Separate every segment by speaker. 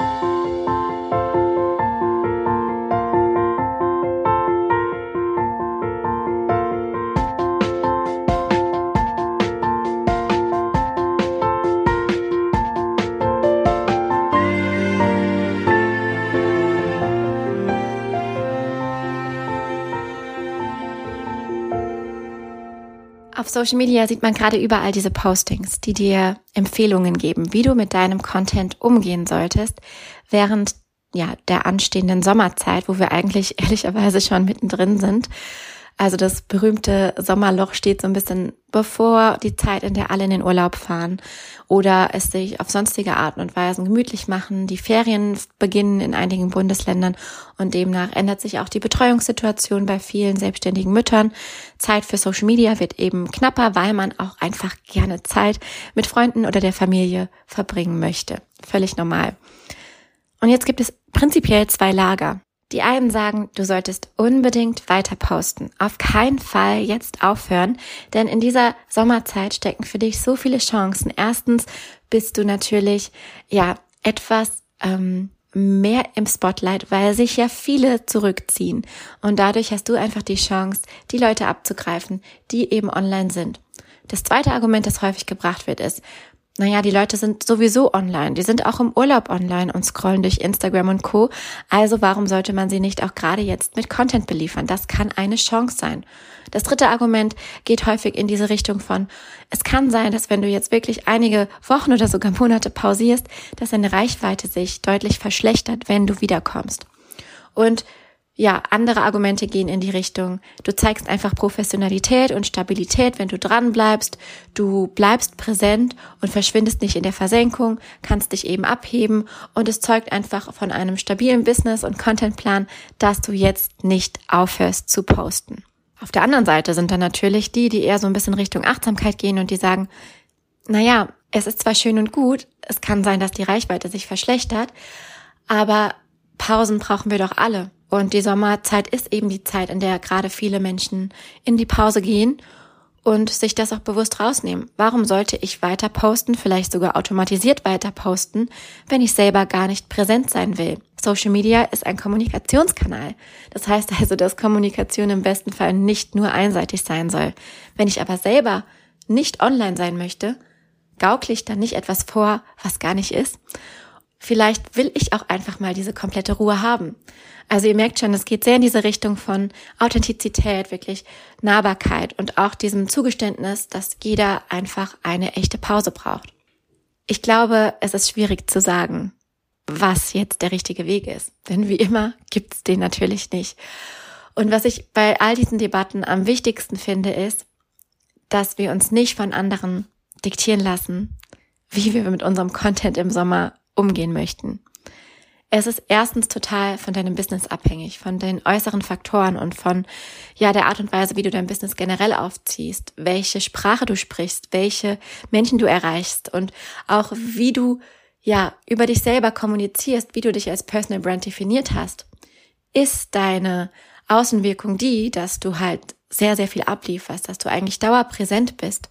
Speaker 1: Auf Social Media sieht man gerade überall diese Postings, die dir Empfehlungen geben, wie du mit deinem Content umgehen solltest, während ja, der anstehenden Sommerzeit, wo wir eigentlich ehrlicherweise schon mittendrin sind. Also das berühmte Sommerloch steht so ein bisschen bevor die Zeit, in der alle in den Urlaub fahren oder es sich auf sonstige Arten und Weisen gemütlich machen. Die Ferien beginnen in einigen Bundesländern und demnach ändert sich auch die Betreuungssituation bei vielen selbstständigen Müttern. Zeit für Social Media wird eben knapper, weil man auch einfach gerne Zeit mit Freunden oder der Familie verbringen möchte. Völlig normal. Und jetzt gibt es prinzipiell zwei Lager. Die einen sagen, du solltest unbedingt weiter posten. Auf keinen Fall jetzt aufhören, denn in dieser Sommerzeit stecken für dich so viele Chancen. Erstens bist du natürlich, ja, etwas, ähm, mehr im Spotlight, weil sich ja viele zurückziehen. Und dadurch hast du einfach die Chance, die Leute abzugreifen, die eben online sind. Das zweite Argument, das häufig gebracht wird, ist, naja, die Leute sind sowieso online. Die sind auch im Urlaub online und scrollen durch Instagram und Co. Also warum sollte man sie nicht auch gerade jetzt mit Content beliefern? Das kann eine Chance sein. Das dritte Argument geht häufig in diese Richtung von, es kann sein, dass wenn du jetzt wirklich einige Wochen oder sogar Monate pausierst, dass deine Reichweite sich deutlich verschlechtert, wenn du wiederkommst. Und ja, andere Argumente gehen in die Richtung, du zeigst einfach Professionalität und Stabilität, wenn du dran bleibst, du bleibst präsent und verschwindest nicht in der Versenkung, kannst dich eben abheben und es zeugt einfach von einem stabilen Business und Contentplan, dass du jetzt nicht aufhörst zu posten. Auf der anderen Seite sind dann natürlich die, die eher so ein bisschen Richtung Achtsamkeit gehen und die sagen, naja, es ist zwar schön und gut, es kann sein, dass die Reichweite sich verschlechtert, aber Pausen brauchen wir doch alle. Und die Sommerzeit ist eben die Zeit, in der gerade viele Menschen in die Pause gehen und sich das auch bewusst rausnehmen. Warum sollte ich weiter posten, vielleicht sogar automatisiert weiter posten, wenn ich selber gar nicht präsent sein will? Social Media ist ein Kommunikationskanal. Das heißt also, dass Kommunikation im besten Fall nicht nur einseitig sein soll. Wenn ich aber selber nicht online sein möchte, gaukle ich dann nicht etwas vor, was gar nicht ist. Vielleicht will ich auch einfach mal diese komplette Ruhe haben. Also ihr merkt schon, es geht sehr in diese Richtung von Authentizität, wirklich Nahbarkeit und auch diesem Zugeständnis, dass jeder einfach eine echte Pause braucht. Ich glaube, es ist schwierig zu sagen, was jetzt der richtige Weg ist. Denn wie immer gibt's den natürlich nicht. Und was ich bei all diesen Debatten am wichtigsten finde, ist, dass wir uns nicht von anderen diktieren lassen, wie wir mit unserem Content im Sommer umgehen möchten. Es ist erstens total von deinem Business abhängig, von den äußeren Faktoren und von, ja, der Art und Weise, wie du dein Business generell aufziehst, welche Sprache du sprichst, welche Menschen du erreichst und auch wie du, ja, über dich selber kommunizierst, wie du dich als Personal Brand definiert hast. Ist deine Außenwirkung die, dass du halt sehr, sehr viel ablieferst, dass du eigentlich dauerpräsent bist?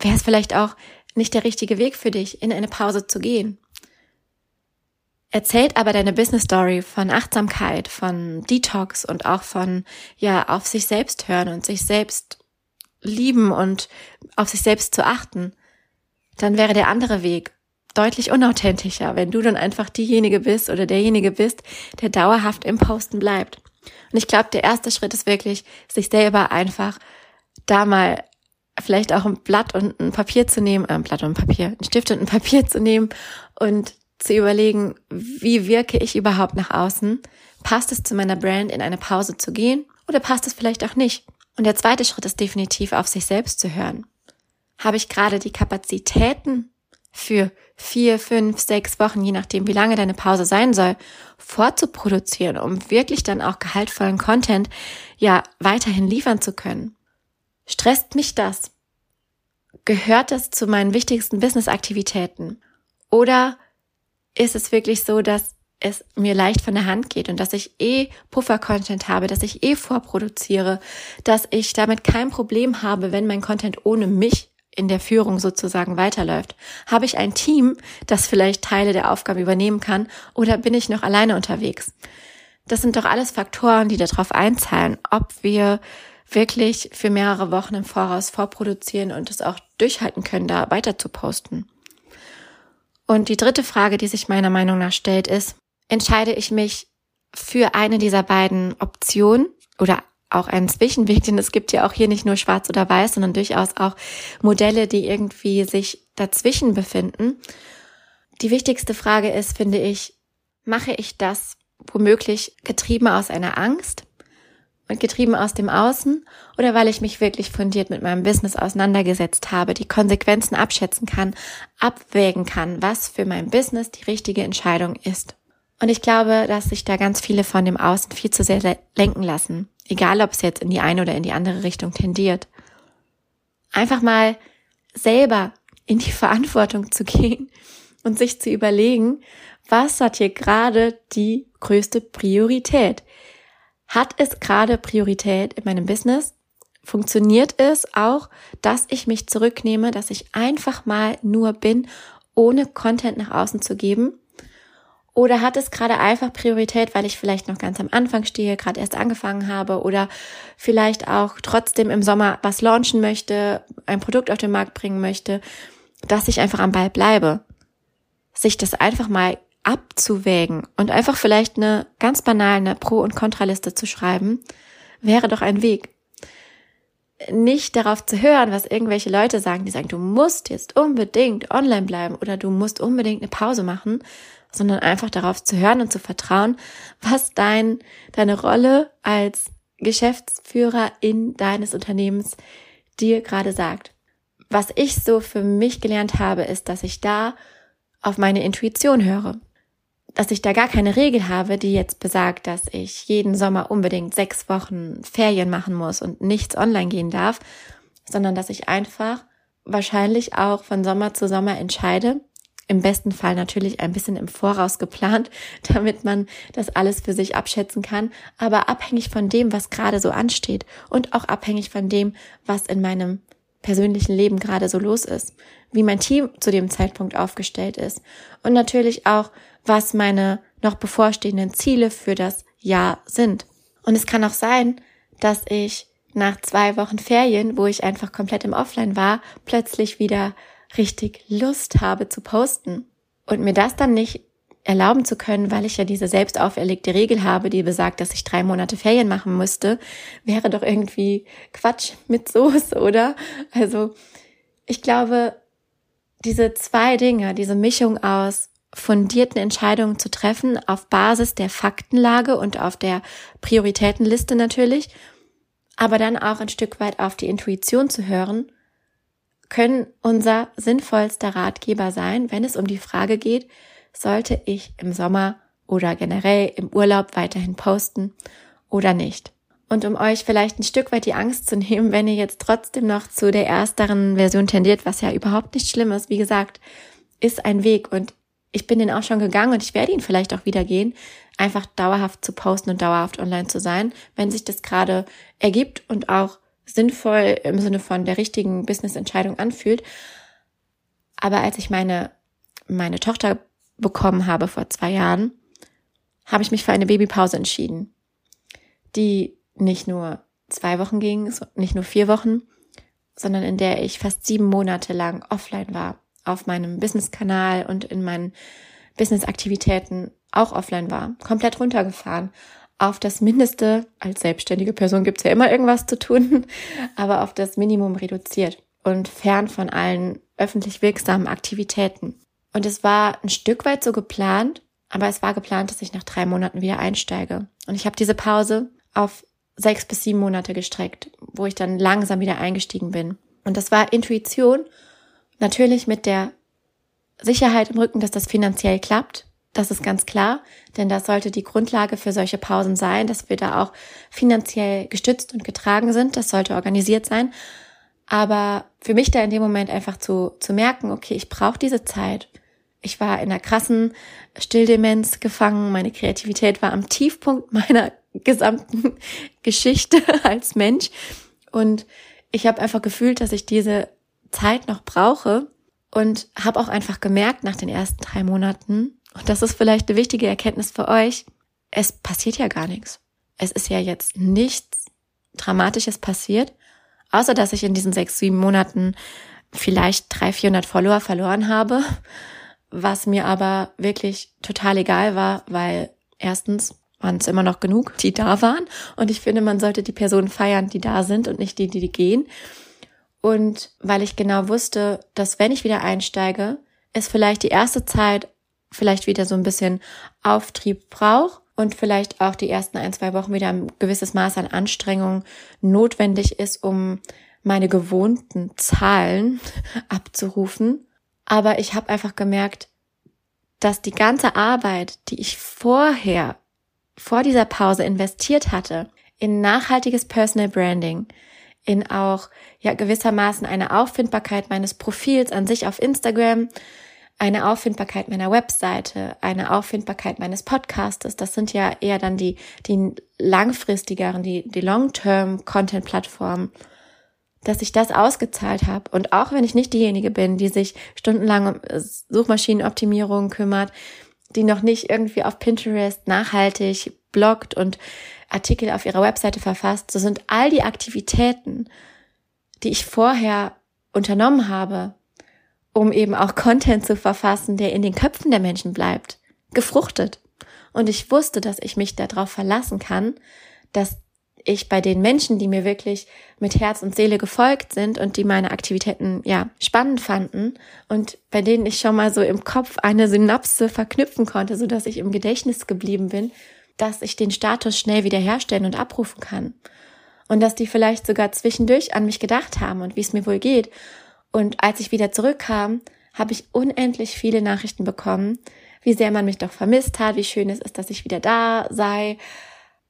Speaker 1: Wäre es vielleicht auch nicht der richtige Weg für dich, in eine Pause zu gehen? Erzählt aber deine Business Story von Achtsamkeit, von Detox und auch von, ja, auf sich selbst hören und sich selbst lieben und auf sich selbst zu achten, dann wäre der andere Weg deutlich unauthentischer, wenn du dann einfach diejenige bist oder derjenige bist, der dauerhaft im Posten bleibt. Und ich glaube, der erste Schritt ist wirklich, sich selber einfach da mal vielleicht auch ein Blatt und ein Papier zu nehmen, äh, ein Blatt und ein Papier, ein Stift und ein Papier zu nehmen und zu überlegen, wie wirke ich überhaupt nach außen? Passt es zu meiner Brand, in eine Pause zu gehen? Oder passt es vielleicht auch nicht? Und der zweite Schritt ist definitiv, auf sich selbst zu hören. Habe ich gerade die Kapazitäten für vier, fünf, sechs Wochen, je nachdem, wie lange deine Pause sein soll, vorzuproduzieren, um wirklich dann auch gehaltvollen Content ja weiterhin liefern zu können? Stresst mich das? Gehört das zu meinen wichtigsten Business-Aktivitäten? Oder ist es wirklich so, dass es mir leicht von der Hand geht und dass ich eh Puffer-Content habe, dass ich eh vorproduziere, dass ich damit kein Problem habe, wenn mein Content ohne mich in der Führung sozusagen weiterläuft? Habe ich ein Team, das vielleicht Teile der Aufgaben übernehmen kann oder bin ich noch alleine unterwegs? Das sind doch alles Faktoren, die darauf einzahlen, ob wir wirklich für mehrere Wochen im Voraus vorproduzieren und es auch durchhalten können, da weiter zu posten. Und die dritte Frage, die sich meiner Meinung nach stellt, ist, entscheide ich mich für eine dieser beiden Optionen oder auch einen Zwischenweg, denn es gibt ja auch hier nicht nur schwarz oder weiß, sondern durchaus auch Modelle, die irgendwie sich dazwischen befinden. Die wichtigste Frage ist, finde ich, mache ich das womöglich getrieben aus einer Angst und getrieben aus dem Außen oder weil ich mich wirklich fundiert mit meinem Business auseinandergesetzt habe, die Konsequenzen abschätzen kann, abwägen kann, was für mein Business die richtige Entscheidung ist. Und ich glaube, dass sich da ganz viele von dem Außen viel zu sehr lenken lassen, egal ob es jetzt in die eine oder in die andere Richtung tendiert. Einfach mal selber in die Verantwortung zu gehen und sich zu überlegen, was hat hier gerade die größte Priorität? Hat es gerade Priorität in meinem Business? Funktioniert es auch, dass ich mich zurücknehme, dass ich einfach mal nur bin, ohne Content nach außen zu geben? Oder hat es gerade einfach Priorität, weil ich vielleicht noch ganz am Anfang stehe, gerade erst angefangen habe oder vielleicht auch trotzdem im Sommer was launchen möchte, ein Produkt auf den Markt bringen möchte, dass ich einfach am Ball bleibe? Sich das einfach mal abzuwägen und einfach vielleicht eine ganz banale Pro- und Kontraliste zu schreiben, wäre doch ein Weg. Nicht darauf zu hören, was irgendwelche Leute sagen, die sagen, du musst jetzt unbedingt online bleiben oder du musst unbedingt eine Pause machen, sondern einfach darauf zu hören und zu vertrauen, was dein, deine Rolle als Geschäftsführer in deines Unternehmens dir gerade sagt. Was ich so für mich gelernt habe, ist, dass ich da auf meine Intuition höre dass ich da gar keine Regel habe, die jetzt besagt, dass ich jeden Sommer unbedingt sechs Wochen Ferien machen muss und nichts online gehen darf, sondern dass ich einfach wahrscheinlich auch von Sommer zu Sommer entscheide. Im besten Fall natürlich ein bisschen im Voraus geplant, damit man das alles für sich abschätzen kann, aber abhängig von dem, was gerade so ansteht und auch abhängig von dem, was in meinem persönlichen Leben gerade so los ist, wie mein Team zu dem Zeitpunkt aufgestellt ist und natürlich auch, was meine noch bevorstehenden Ziele für das Jahr sind. Und es kann auch sein, dass ich nach zwei Wochen Ferien, wo ich einfach komplett im Offline war, plötzlich wieder richtig Lust habe zu posten. Und mir das dann nicht erlauben zu können, weil ich ja diese selbst auferlegte Regel habe, die besagt, dass ich drei Monate Ferien machen müsste, wäre doch irgendwie Quatsch mit Soße, oder? Also, ich glaube, diese zwei Dinge, diese Mischung aus fundierten Entscheidungen zu treffen auf Basis der Faktenlage und auf der Prioritätenliste natürlich, aber dann auch ein Stück weit auf die Intuition zu hören, können unser sinnvollster Ratgeber sein, wenn es um die Frage geht, sollte ich im Sommer oder generell im Urlaub weiterhin posten oder nicht. Und um euch vielleicht ein Stück weit die Angst zu nehmen, wenn ihr jetzt trotzdem noch zu der ersteren Version tendiert, was ja überhaupt nicht schlimm ist, wie gesagt, ist ein Weg und ich bin den auch schon gegangen und ich werde ihn vielleicht auch wieder gehen, einfach dauerhaft zu posten und dauerhaft online zu sein, wenn sich das gerade ergibt und auch sinnvoll im Sinne von der richtigen Business-Entscheidung anfühlt. Aber als ich meine, meine Tochter bekommen habe vor zwei Jahren, habe ich mich für eine Babypause entschieden, die nicht nur zwei Wochen ging, nicht nur vier Wochen, sondern in der ich fast sieben Monate lang offline war auf meinem Business-Kanal und in meinen Business-Aktivitäten auch offline war, komplett runtergefahren. Auf das Mindeste, als selbstständige Person gibt's ja immer irgendwas zu tun, aber auf das Minimum reduziert und fern von allen öffentlich wirksamen Aktivitäten. Und es war ein Stück weit so geplant, aber es war geplant, dass ich nach drei Monaten wieder einsteige. Und ich habe diese Pause auf sechs bis sieben Monate gestreckt, wo ich dann langsam wieder eingestiegen bin. Und das war Intuition Natürlich mit der Sicherheit im Rücken, dass das finanziell klappt. Das ist ganz klar, denn das sollte die Grundlage für solche Pausen sein, dass wir da auch finanziell gestützt und getragen sind. Das sollte organisiert sein. Aber für mich da in dem Moment einfach zu, zu merken, okay, ich brauche diese Zeit. Ich war in einer krassen Stilldemenz gefangen. Meine Kreativität war am Tiefpunkt meiner gesamten Geschichte als Mensch. Und ich habe einfach gefühlt, dass ich diese Zeit noch brauche und habe auch einfach gemerkt nach den ersten drei Monaten, und das ist vielleicht eine wichtige Erkenntnis für euch, es passiert ja gar nichts. Es ist ja jetzt nichts Dramatisches passiert, außer dass ich in diesen sechs, sieben Monaten vielleicht drei, vierhundert Follower verloren habe, was mir aber wirklich total egal war, weil erstens waren es immer noch genug, die da waren. Und ich finde, man sollte die Personen feiern, die da sind und nicht die, die gehen. Und weil ich genau wusste, dass wenn ich wieder einsteige, es vielleicht die erste Zeit vielleicht wieder so ein bisschen Auftrieb braucht und vielleicht auch die ersten ein, zwei Wochen wieder ein gewisses Maß an Anstrengung notwendig ist, um meine gewohnten Zahlen abzurufen. Aber ich habe einfach gemerkt, dass die ganze Arbeit, die ich vorher vor dieser Pause investiert hatte in nachhaltiges Personal Branding, in auch ja gewissermaßen eine Auffindbarkeit meines Profils an sich auf Instagram, eine Auffindbarkeit meiner Webseite, eine Auffindbarkeit meines Podcastes. Das sind ja eher dann die, die langfristigeren, die, die Long-Term-Content-Plattformen, dass ich das ausgezahlt habe. Und auch wenn ich nicht diejenige bin, die sich stundenlang um Suchmaschinenoptimierung kümmert, die noch nicht irgendwie auf Pinterest nachhaltig bloggt und Artikel auf ihrer Webseite verfasst, so sind all die Aktivitäten, die ich vorher unternommen habe, um eben auch Content zu verfassen, der in den Köpfen der Menschen bleibt, gefruchtet. Und ich wusste, dass ich mich darauf verlassen kann, dass ich bei den Menschen, die mir wirklich mit Herz und Seele gefolgt sind und die meine Aktivitäten ja spannend fanden und bei denen ich schon mal so im Kopf eine Synapse verknüpfen konnte, so dass ich im Gedächtnis geblieben bin, dass ich den Status schnell wiederherstellen und abrufen kann. Und dass die vielleicht sogar zwischendurch an mich gedacht haben und wie es mir wohl geht. Und als ich wieder zurückkam, habe ich unendlich viele Nachrichten bekommen, wie sehr man mich doch vermisst hat, wie schön es ist, dass ich wieder da sei,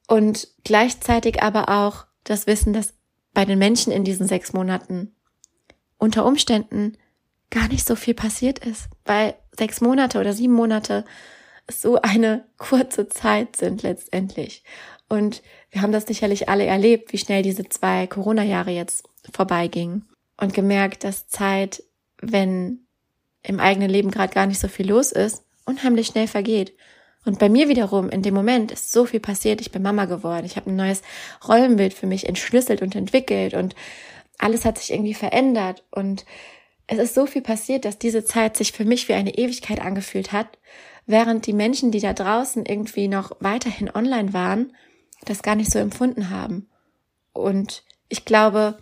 Speaker 1: und gleichzeitig aber auch das Wissen, dass bei den Menschen in diesen sechs Monaten unter Umständen gar nicht so viel passiert ist, weil sechs Monate oder sieben Monate so eine kurze Zeit sind letztendlich. Und wir haben das sicherlich alle erlebt, wie schnell diese zwei Corona-Jahre jetzt vorbeigingen und gemerkt, dass Zeit, wenn im eigenen Leben gerade gar nicht so viel los ist, unheimlich schnell vergeht. Und bei mir wiederum, in dem Moment ist so viel passiert. Ich bin Mama geworden. Ich habe ein neues Rollenbild für mich entschlüsselt und entwickelt und alles hat sich irgendwie verändert. Und es ist so viel passiert, dass diese Zeit sich für mich wie eine Ewigkeit angefühlt hat, während die Menschen, die da draußen irgendwie noch weiterhin online waren, das gar nicht so empfunden haben. Und ich glaube,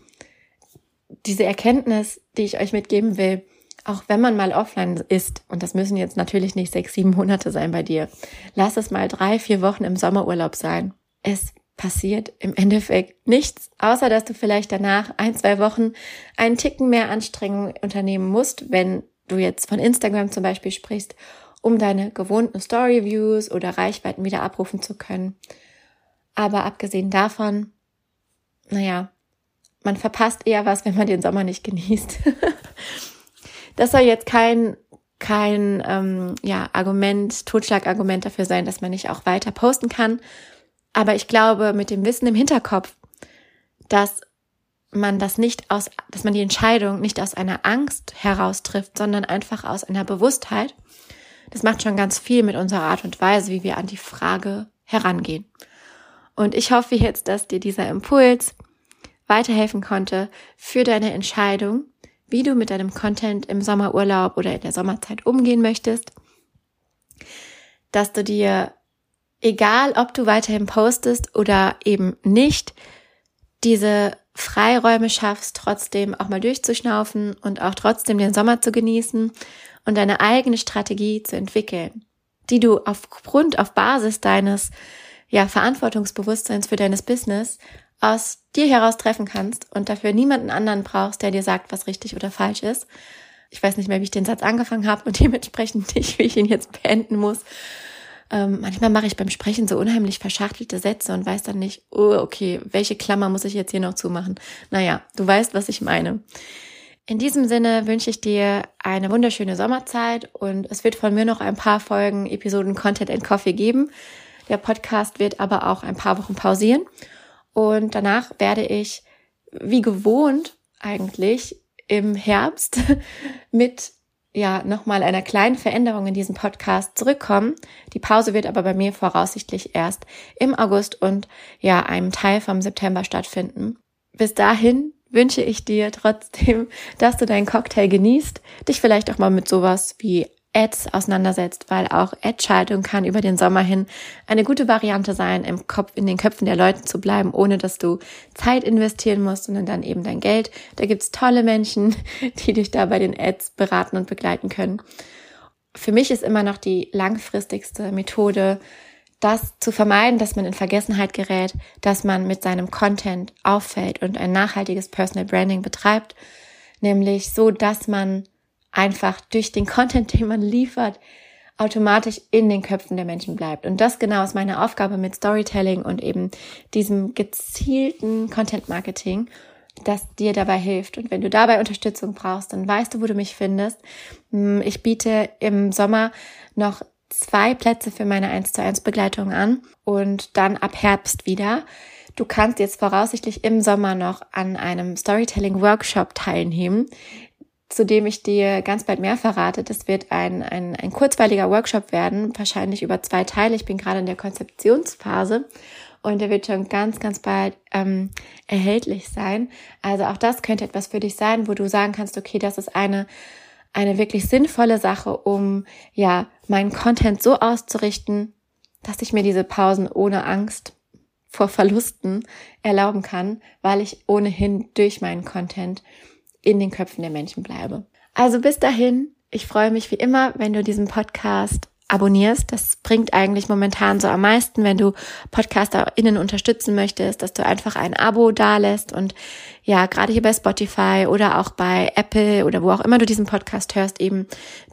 Speaker 1: diese Erkenntnis, die ich euch mitgeben will, auch wenn man mal offline ist, und das müssen jetzt natürlich nicht sechs, sieben Monate sein bei dir, lass es mal drei, vier Wochen im Sommerurlaub sein. Es passiert im Endeffekt nichts, außer dass du vielleicht danach ein, zwei Wochen einen Ticken mehr Anstrengung unternehmen musst, wenn du jetzt von Instagram zum Beispiel sprichst, um deine gewohnten Story-Views oder Reichweiten wieder abrufen zu können. Aber abgesehen davon, naja, man verpasst eher was, wenn man den Sommer nicht genießt. Das soll jetzt kein kein ähm, ja, Argument, Totschlagargument dafür sein, dass man nicht auch weiter posten kann. Aber ich glaube, mit dem Wissen im Hinterkopf, dass man das nicht aus, dass man die Entscheidung nicht aus einer Angst heraus trifft, sondern einfach aus einer Bewusstheit, das macht schon ganz viel mit unserer Art und Weise, wie wir an die Frage herangehen. Und ich hoffe jetzt, dass dir dieser Impuls weiterhelfen konnte für deine Entscheidung, wie du mit deinem Content im Sommerurlaub oder in der Sommerzeit umgehen möchtest, dass du dir, egal ob du weiterhin postest oder eben nicht, diese Freiräume schaffst, trotzdem auch mal durchzuschnaufen und auch trotzdem den Sommer zu genießen und deine eigene Strategie zu entwickeln, die du aufgrund, auf Basis deines ja, Verantwortungsbewusstseins für deines Business aus dir heraus treffen kannst und dafür niemanden anderen brauchst, der dir sagt, was richtig oder falsch ist. Ich weiß nicht mehr, wie ich den Satz angefangen habe und dementsprechend nicht, wie ich ihn jetzt beenden muss. Ähm, manchmal mache ich beim Sprechen so unheimlich verschachtelte Sätze und weiß dann nicht, oh, okay, welche Klammer muss ich jetzt hier noch zumachen? Naja, du weißt, was ich meine. In diesem Sinne wünsche ich dir eine wunderschöne Sommerzeit und es wird von mir noch ein paar Folgen, Episoden Content and Coffee geben. Der Podcast wird aber auch ein paar Wochen pausieren und danach werde ich, wie gewohnt eigentlich, im Herbst mit ja nochmal einer kleinen Veränderung in diesem Podcast zurückkommen. Die Pause wird aber bei mir voraussichtlich erst im August und ja einem Teil vom September stattfinden. Bis dahin wünsche ich dir trotzdem, dass du deinen Cocktail genießt, dich vielleicht auch mal mit sowas wie Ads auseinandersetzt, weil auch Ad-Schaltung kann über den Sommer hin eine gute Variante sein, im Kopf, in den Köpfen der Leute zu bleiben, ohne dass du Zeit investieren musst, sondern dann eben dein Geld. Da gibt's tolle Menschen, die dich da bei den Ads beraten und begleiten können. Für mich ist immer noch die langfristigste Methode, das zu vermeiden, dass man in Vergessenheit gerät, dass man mit seinem Content auffällt und ein nachhaltiges Personal Branding betreibt, nämlich so, dass man einfach durch den Content, den man liefert, automatisch in den Köpfen der Menschen bleibt. Und das genau ist meine Aufgabe mit Storytelling und eben diesem gezielten Content Marketing, das dir dabei hilft. Und wenn du dabei Unterstützung brauchst, dann weißt du, wo du mich findest. Hm, ich biete im Sommer noch zwei Plätze für meine 1 zu 1 Begleitung an und dann ab Herbst wieder. Du kannst jetzt voraussichtlich im Sommer noch an einem Storytelling Workshop teilnehmen zu dem ich dir ganz bald mehr verrate. Das wird ein, ein, ein kurzweiliger Workshop werden, wahrscheinlich über zwei Teile. Ich bin gerade in der Konzeptionsphase und der wird schon ganz, ganz bald ähm, erhältlich sein. Also auch das könnte etwas für dich sein, wo du sagen kannst, okay, das ist eine eine wirklich sinnvolle Sache, um ja meinen Content so auszurichten, dass ich mir diese Pausen ohne Angst vor Verlusten erlauben kann, weil ich ohnehin durch meinen Content in den Köpfen der Menschen bleibe. Also bis dahin, ich freue mich wie immer, wenn du diesen Podcast abonnierst. Das bringt eigentlich momentan so am meisten, wenn du PodcasterInnen unterstützen möchtest, dass du einfach ein Abo dalässt und ja, gerade hier bei Spotify oder auch bei Apple oder wo auch immer du diesen Podcast hörst, eben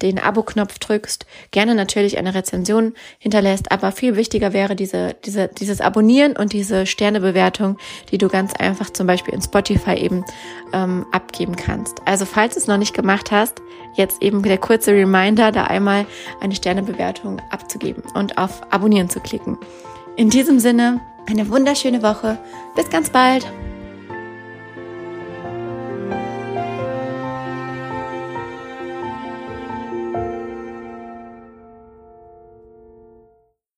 Speaker 1: den Abo-Knopf drückst, gerne natürlich eine Rezension hinterlässt, aber viel wichtiger wäre diese, diese, dieses Abonnieren und diese Sternebewertung, die du ganz einfach zum Beispiel in Spotify eben ähm, abgeben kannst. Also falls du es noch nicht gemacht hast, jetzt eben der kurze Reminder, da einmal eine Sternebewertung abzugeben und auf Abonnieren zu klicken. In diesem Sinne, eine wunderschöne Woche. Bis ganz bald.